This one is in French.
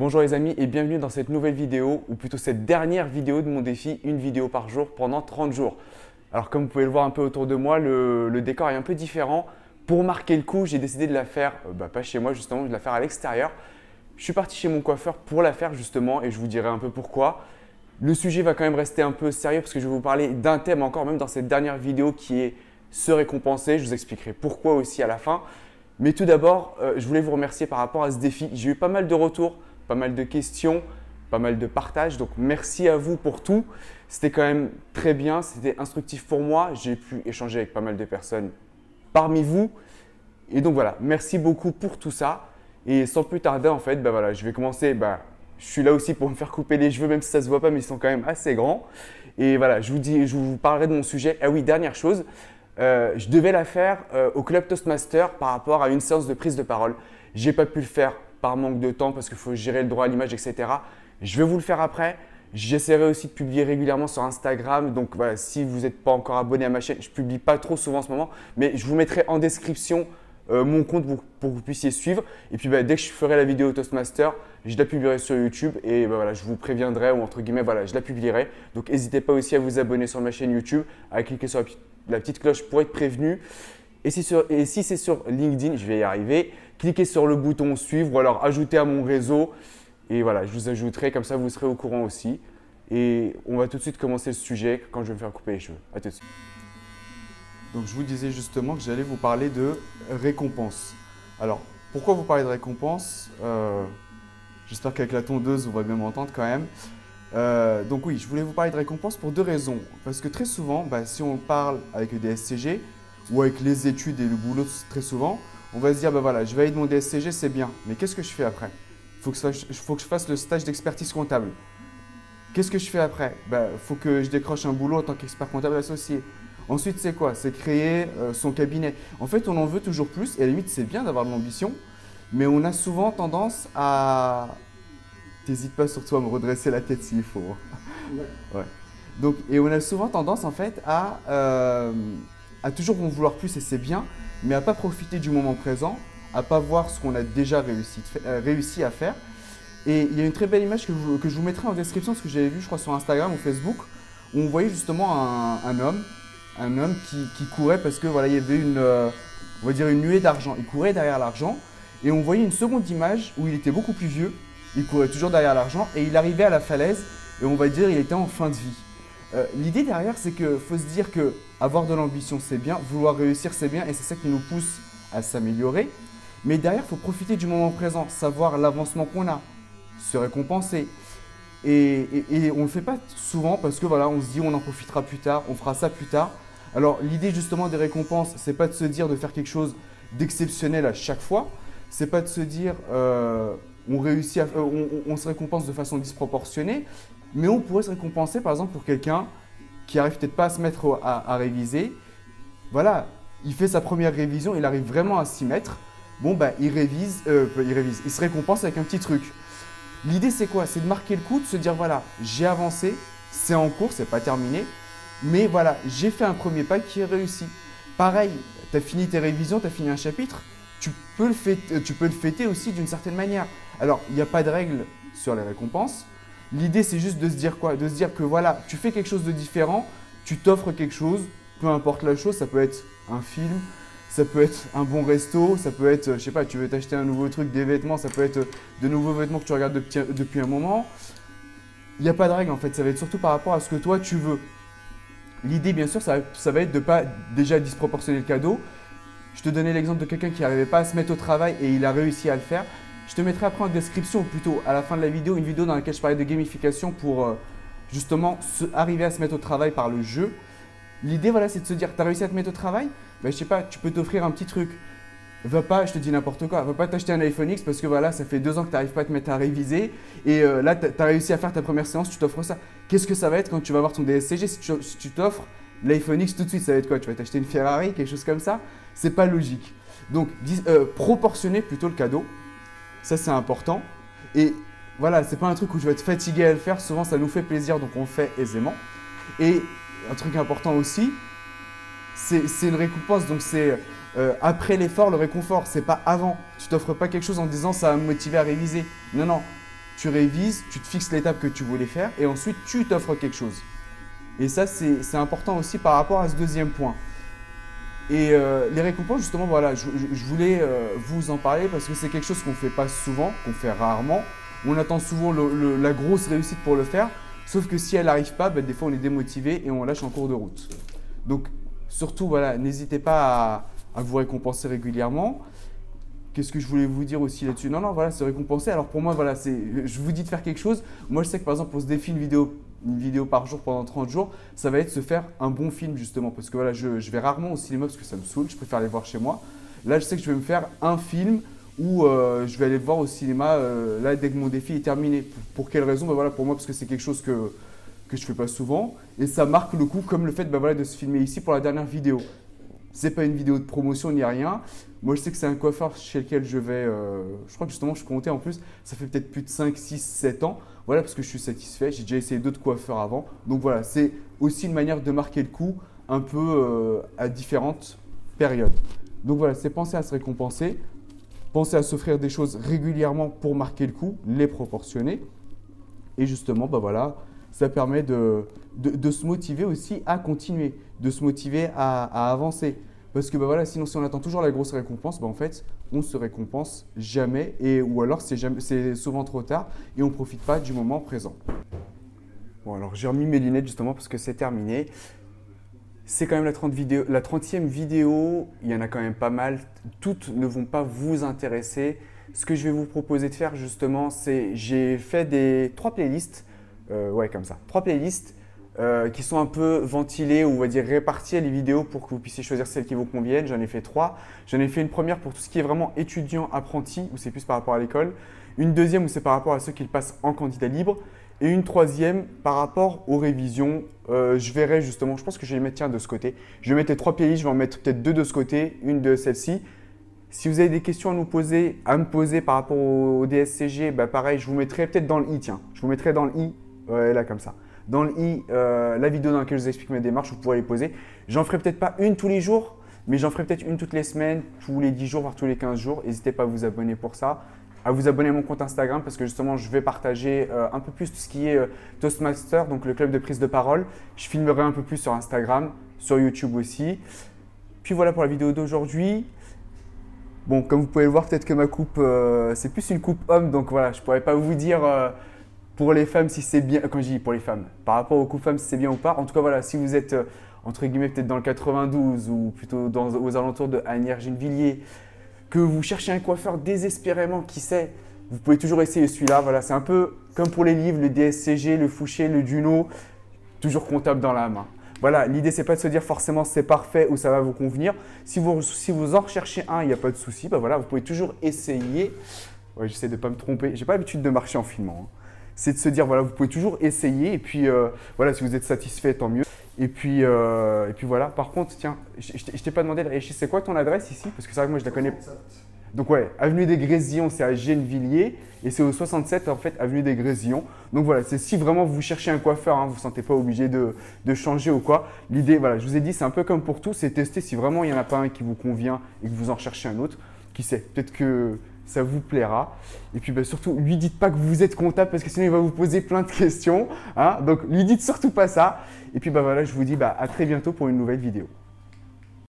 Bonjour les amis et bienvenue dans cette nouvelle vidéo, ou plutôt cette dernière vidéo de mon défi, une vidéo par jour pendant 30 jours. Alors comme vous pouvez le voir un peu autour de moi, le, décor est un peu différent. Pour marquer le coup, j'ai décidé de la faire, euh, bah, pas chez moi justement, de la faire à l'extérieur. Je suis parti chez mon coiffeur pour la faire justement et je vous dirai un peu pourquoi. Le sujet va quand même rester un peu sérieux parce que je vais vous parler d'un thème encore même dans cette dernière vidéo qui est se récompenser. Je vous expliquerai pourquoi aussi à la fin. Mais tout d'abord, euh, je voulais vous remercier par rapport à ce défi. J'ai eu pas mal de retours pas mal de questions, pas mal de partages. Donc merci à vous pour tout. C'était quand même très bien, c'était instructif pour moi. J'ai pu échanger avec pas mal de personnes parmi vous. Et donc voilà, merci beaucoup pour tout ça. Et sans plus tarder, en fait, bah voilà, je vais commencer. Bah, je suis là aussi pour me faire couper les cheveux, même si ça ne se voit pas, mais ils sont quand même assez grands. Et voilà, je vous, dis, je vous parlerai de mon sujet. Ah oui, dernière chose, euh, je devais la faire euh, au Club Toastmaster par rapport à une séance de prise de parole. J'ai pas pu le faire par manque de temps parce qu'il faut gérer le droit à l'image, etc. Je vais vous le faire après. J'essaierai aussi de publier régulièrement sur Instagram. Donc voilà, si vous n'êtes pas encore abonné à ma chaîne, je publie pas trop souvent en ce moment, mais je vous mettrai en description euh, mon compte pour, que vous puissiez suivre. Et puis bah, dès que je ferai la vidéo Toastmaster, je la publierai sur YouTube et bah, voilà, je vous préviendrai ou entre guillemets, voilà, je la publierai. Donc n'hésitez pas aussi à vous abonner sur ma chaîne YouTube, à cliquer sur la, petite cloche pour être prévenu. Et si, c'est sur LinkedIn, je vais y arriver cliquez sur le bouton suivre ou alors ajouter à mon réseau. Et voilà, je vous ajouterai, comme ça vous serez au courant aussi. Et on va tout de suite commencer le sujet quand je vais me faire couper les cheveux. A tout de suite. Donc je vous disais justement que j'allais vous parler de récompense. Alors, pourquoi vous parlez de récompense? Euh, J'espère qu'avec la tondeuse, vous va bien m'entendre quand même. Euh, donc oui, je voulais vous parler de récompense pour deux raisons. Parce que très souvent, bah, si on parle avec le DSCG ou avec les études et le boulot très souvent, on va se dire, ben voilà, je vais aller mon DSCG, c'est bien, mais qu'est-ce que je fais après? Il faut, faut, que je fasse le stage d'expertise comptable. Qu'est-ce que je fais après? Il ben, faut que je décroche un boulot en tant qu'expert comptable associé. Ensuite, c'est quoi? C'est créer euh, son cabinet. En fait, on en veut toujours plus, et à la limite, c'est bien d'avoir de l'ambition, mais on a souvent tendance à... T'hésites pas surtout à me redresser la tête s'il faut. Ouais. Donc, et on a souvent tendance, en fait, à, euh, à toujours en vouloir plus, et c'est bien, mais à pas profiter du moment présent, à pas voir ce qu'on a déjà réussi, euh, à faire. Et il y a une très belle image que, je vous mettrai en description, ce que j'avais vu, je crois, sur Instagram ou Facebook, où on voyait justement un, homme, un homme qui, courait parce que voilà, il y avait une, euh, on va dire une nuée d'argent. Il courait derrière l'argent, et on voyait une seconde image où il était beaucoup plus vieux. Il courait toujours derrière l'argent et il arrivait à la falaise, et on va dire il était en fin de vie. Euh, l'idée derrière, c'est qu'il faut se dire que avoir de l'ambition, c'est bien, vouloir réussir, c'est bien, et c'est ça qui nous pousse à s'améliorer. Mais derrière, faut profiter du moment présent, savoir l'avancement qu'on a, se récompenser. Et, on ne le fait pas souvent parce que voilà, on se dit on en profitera plus tard, on fera ça plus tard. Alors l'idée justement des récompenses, c'est pas de se dire de faire quelque chose d'exceptionnel à chaque fois. C'est pas de se dire euh, on réussit, euh, on, se récompense de façon disproportionnée, mais on pourrait se récompenser par exemple pour quelqu'un qui arrive peut-être pas à se mettre à, réviser. Voilà, il fait sa première révision, il arrive vraiment à s'y mettre. Bon, bah, il révise, euh, il révise, il se récompense avec un petit truc. L'idée, c'est quoi? C'est de marquer le coup, de se dire voilà, j'ai avancé, c'est en cours, c'est pas terminé, mais voilà, j'ai fait un premier pas qui est réussi. Pareil, tu as fini tes révisions, tu as fini un chapitre, tu peux le fêter, tu peux le fêter aussi d'une certaine manière. Alors, il n'y a pas de règle sur les récompenses, L'idée, c'est juste de se dire quoi? De se dire que voilà, tu fais quelque chose de différent, tu t'offres quelque chose, peu importe la chose, ça peut être un film, ça peut être un bon resto, ça peut être, je sais pas, tu veux t'acheter un nouveau truc, des vêtements, ça peut être de nouveaux vêtements que tu regardes depuis, un moment. Il n'y a pas de règle en fait, ça va être surtout par rapport à ce que toi tu veux. L'idée, bien sûr, ça, ça va être de pas déjà disproportionner le cadeau. Je te donnais l'exemple de quelqu'un qui n'arrivait pas à se mettre au travail et il a réussi à le faire. Je te mettrai après en description, ou plutôt à la fin de la vidéo, une vidéo dans laquelle je parlais de gamification pour euh, justement arriver à se mettre au travail par le jeu. L'idée, voilà, c'est de se dire, tu as réussi à te mettre au travail? Ben, Je sais pas, tu peux t'offrir un petit truc. Va pas, je te dis n'importe quoi, va pas t'acheter un iPhone X parce que voilà, ça fait deux ans que tu n'arrives pas à te mettre à réviser et euh, là, tu as réussi à faire ta première séance, tu t'offres ça. Qu'est-ce que ça va être quand tu vas voir ton DSCG si tu t'offres l'iPhone X tout de suite? Ça va être quoi? Tu vas t'acheter une Ferrari, quelque chose comme ça? C'est pas logique. Donc, euh, proportionner plutôt le cadeau. Ça, c'est important. Et voilà, c'est pas un truc où je vais être fatigué à le faire. Souvent, ça nous fait plaisir, donc on le fait aisément. Et un truc important aussi, c'est une récompense. Donc, c'est euh, après l'effort, le réconfort. C'est pas avant. Tu t'offres pas quelque chose en disant ça va me motiver à réviser. Non, non. tu révises, tu te fixes l'étape que tu voulais faire et ensuite tu t'offres quelque chose. Et ça, c'est important aussi par rapport à ce deuxième point. Et euh, les récompenses, justement, voilà, je, voulais euh, vous en parler parce que c'est quelque chose qu'on ne fait pas souvent, qu'on fait rarement. On attend souvent la grosse réussite pour le faire, sauf que si elle n'arrive pas, ben, des fois on est démotivé et on lâche en cours de route. Donc, surtout, voilà, n'hésitez pas à, vous récompenser régulièrement. Qu'est-ce que je voulais vous dire aussi là-dessus? Non, non, voilà, se récompenser. Alors pour moi, voilà, je vous dis de faire quelque chose. Moi, je sais que par exemple, pour se défi une vidéo une vidéo par jour pendant 30 jours, ça va être se faire un bon film justement. Parce que voilà, je, vais rarement au cinéma parce que ça me saoule, je préfère aller voir chez moi. Là, je sais que je vais me faire un film où euh, je vais aller voir au cinéma euh, là dès que mon défi est terminé. Pour, quelle raison? Ben voilà, Pour moi, parce que c'est quelque chose que, que je fais pas souvent. Et ça marque le coup, comme le fait ben voilà, de se filmer ici pour la dernière vidéo. C'est pas une vidéo de promotion ni rien. Moi, je sais que c'est un coiffeur chez lequel je vais. Euh, je crois que justement, je comptais en plus, ça fait peut-être plus de 5, 6, 7 ans. Voilà, parce que je suis satisfait. J'ai déjà essayé d'autres coiffeurs avant. Donc voilà, c'est aussi une manière de marquer le coup un peu euh, à différentes périodes. Donc voilà, c'est penser à se récompenser, penser à s'offrir des choses régulièrement pour marquer le coup, les proportionner. Et justement, bah voilà, ça permet de, de, se motiver aussi à continuer, de se motiver à, avancer. Parce que bah voilà, sinon si on attend toujours la grosse récompense, bah en fait, on ne se récompense jamais, et, ou alors c'est souvent trop tard et on ne profite pas du moment présent. Bon alors j'ai remis mes lunettes justement parce que c'est terminé. C'est quand même la, 30 vidéo, la 30e vidéo, il y en a quand même pas mal. Toutes ne vont pas vous intéresser. Ce que je vais vous proposer de faire justement, c'est j'ai fait des trois playlists euh, ouais, comme ça. Trois playlists euh, qui sont un peu ventilées ou on va dire réparties les vidéos pour que vous puissiez choisir celles qui vous conviennent. J'en ai fait trois. J'en ai fait une première pour tout ce qui est vraiment étudiant, apprenti, où c'est plus par rapport à l'école. Une deuxième où c'est par rapport à ceux qui le passent en candidat libre. Et une troisième par rapport aux révisions. Euh, je verrai justement, je pense que je vais les mettre tiens, de ce côté. Je vais mettre les trois playlists, je vais en mettre peut-être deux de ce côté, une de celle-ci. Si vous avez des questions à nous poser, à me poser par rapport au, DSCG, bah pareil, je vous mettrai peut-être dans le i, tiens. Je vous mettrai dans le i Ouais, là, comme ça. Dans le i, euh, la vidéo dans laquelle je vous explique mes démarches, vous pourrez les poser. J'en ferai peut-être pas une tous les jours, mais j'en ferai peut-être une toutes les semaines, tous les 10 jours, voire tous les 15 jours. N'hésitez pas à vous abonner pour ça, à vous abonner à mon compte Instagram parce que justement, je vais partager euh, un peu plus tout ce qui est euh, Toastmaster, donc le club de prise de parole. Je filmerai un peu plus sur Instagram, sur YouTube aussi. Puis voilà pour la vidéo d'aujourd'hui. Bon, comme vous pouvez le voir, peut-être que ma coupe, c'est plus une coupe homme, donc voilà, je ne pourrais pas vous dire pour les femmes, si c'est bien, quand je dis pour les femmes, par rapport aux coups femmes, si c'est bien ou pas. En tout cas, voilà, si vous êtes euh, entre guillemets peut-être dans le 92 ou plutôt aux alentours de Agnières-Gennevilliers, que vous cherchez un coiffeur désespérément, qui sait, vous pouvez toujours essayer celui-là. Voilà, c'est un peu comme pour les livres, le DSCG, le Fouché, le Duno, toujours comptable dans la main. Voilà, l'idée c'est pas de se dire forcément c'est parfait ou ça va vous convenir. Si vous, si vous en recherchez un, il n'y a pas de souci. Bah voilà, vous pouvez toujours essayer. Ouais, j'essaie de pas me tromper. J'ai pas l'habitude de marcher en filmant. Hein c'est de se dire, voilà, vous pouvez toujours essayer. Et puis, euh, voilà, si vous êtes satisfait, tant mieux. Et puis, euh, et puis voilà. Par contre, tiens, je, ne t'ai pas demandé, c'est quoi ton adresse ici? Parce que c'est vrai que moi, je la connais. Donc ouais, avenue des Grésillons, c'est à Gennevilliers et c'est au 67 en fait avenue des Grésillons. Donc voilà, c'est si vraiment vous cherchez un coiffeur, hein, vous ne vous sentez pas obligé de, de, changer ou quoi. L'idée, voilà, je vous ai dit, c'est un peu comme pour tout, c'est tester si vraiment il n'y en a pas un qui vous convient et que vous en recherchez un autre. Qui sait, peut-être que ça vous plaira. Et puis bah, surtout, lui dites pas que vous êtes comptable parce que sinon il va vous poser plein de questions. Hein Donc lui dites surtout pas ça. Et puis bah voilà, je vous dis bah, à très bientôt pour une nouvelle vidéo.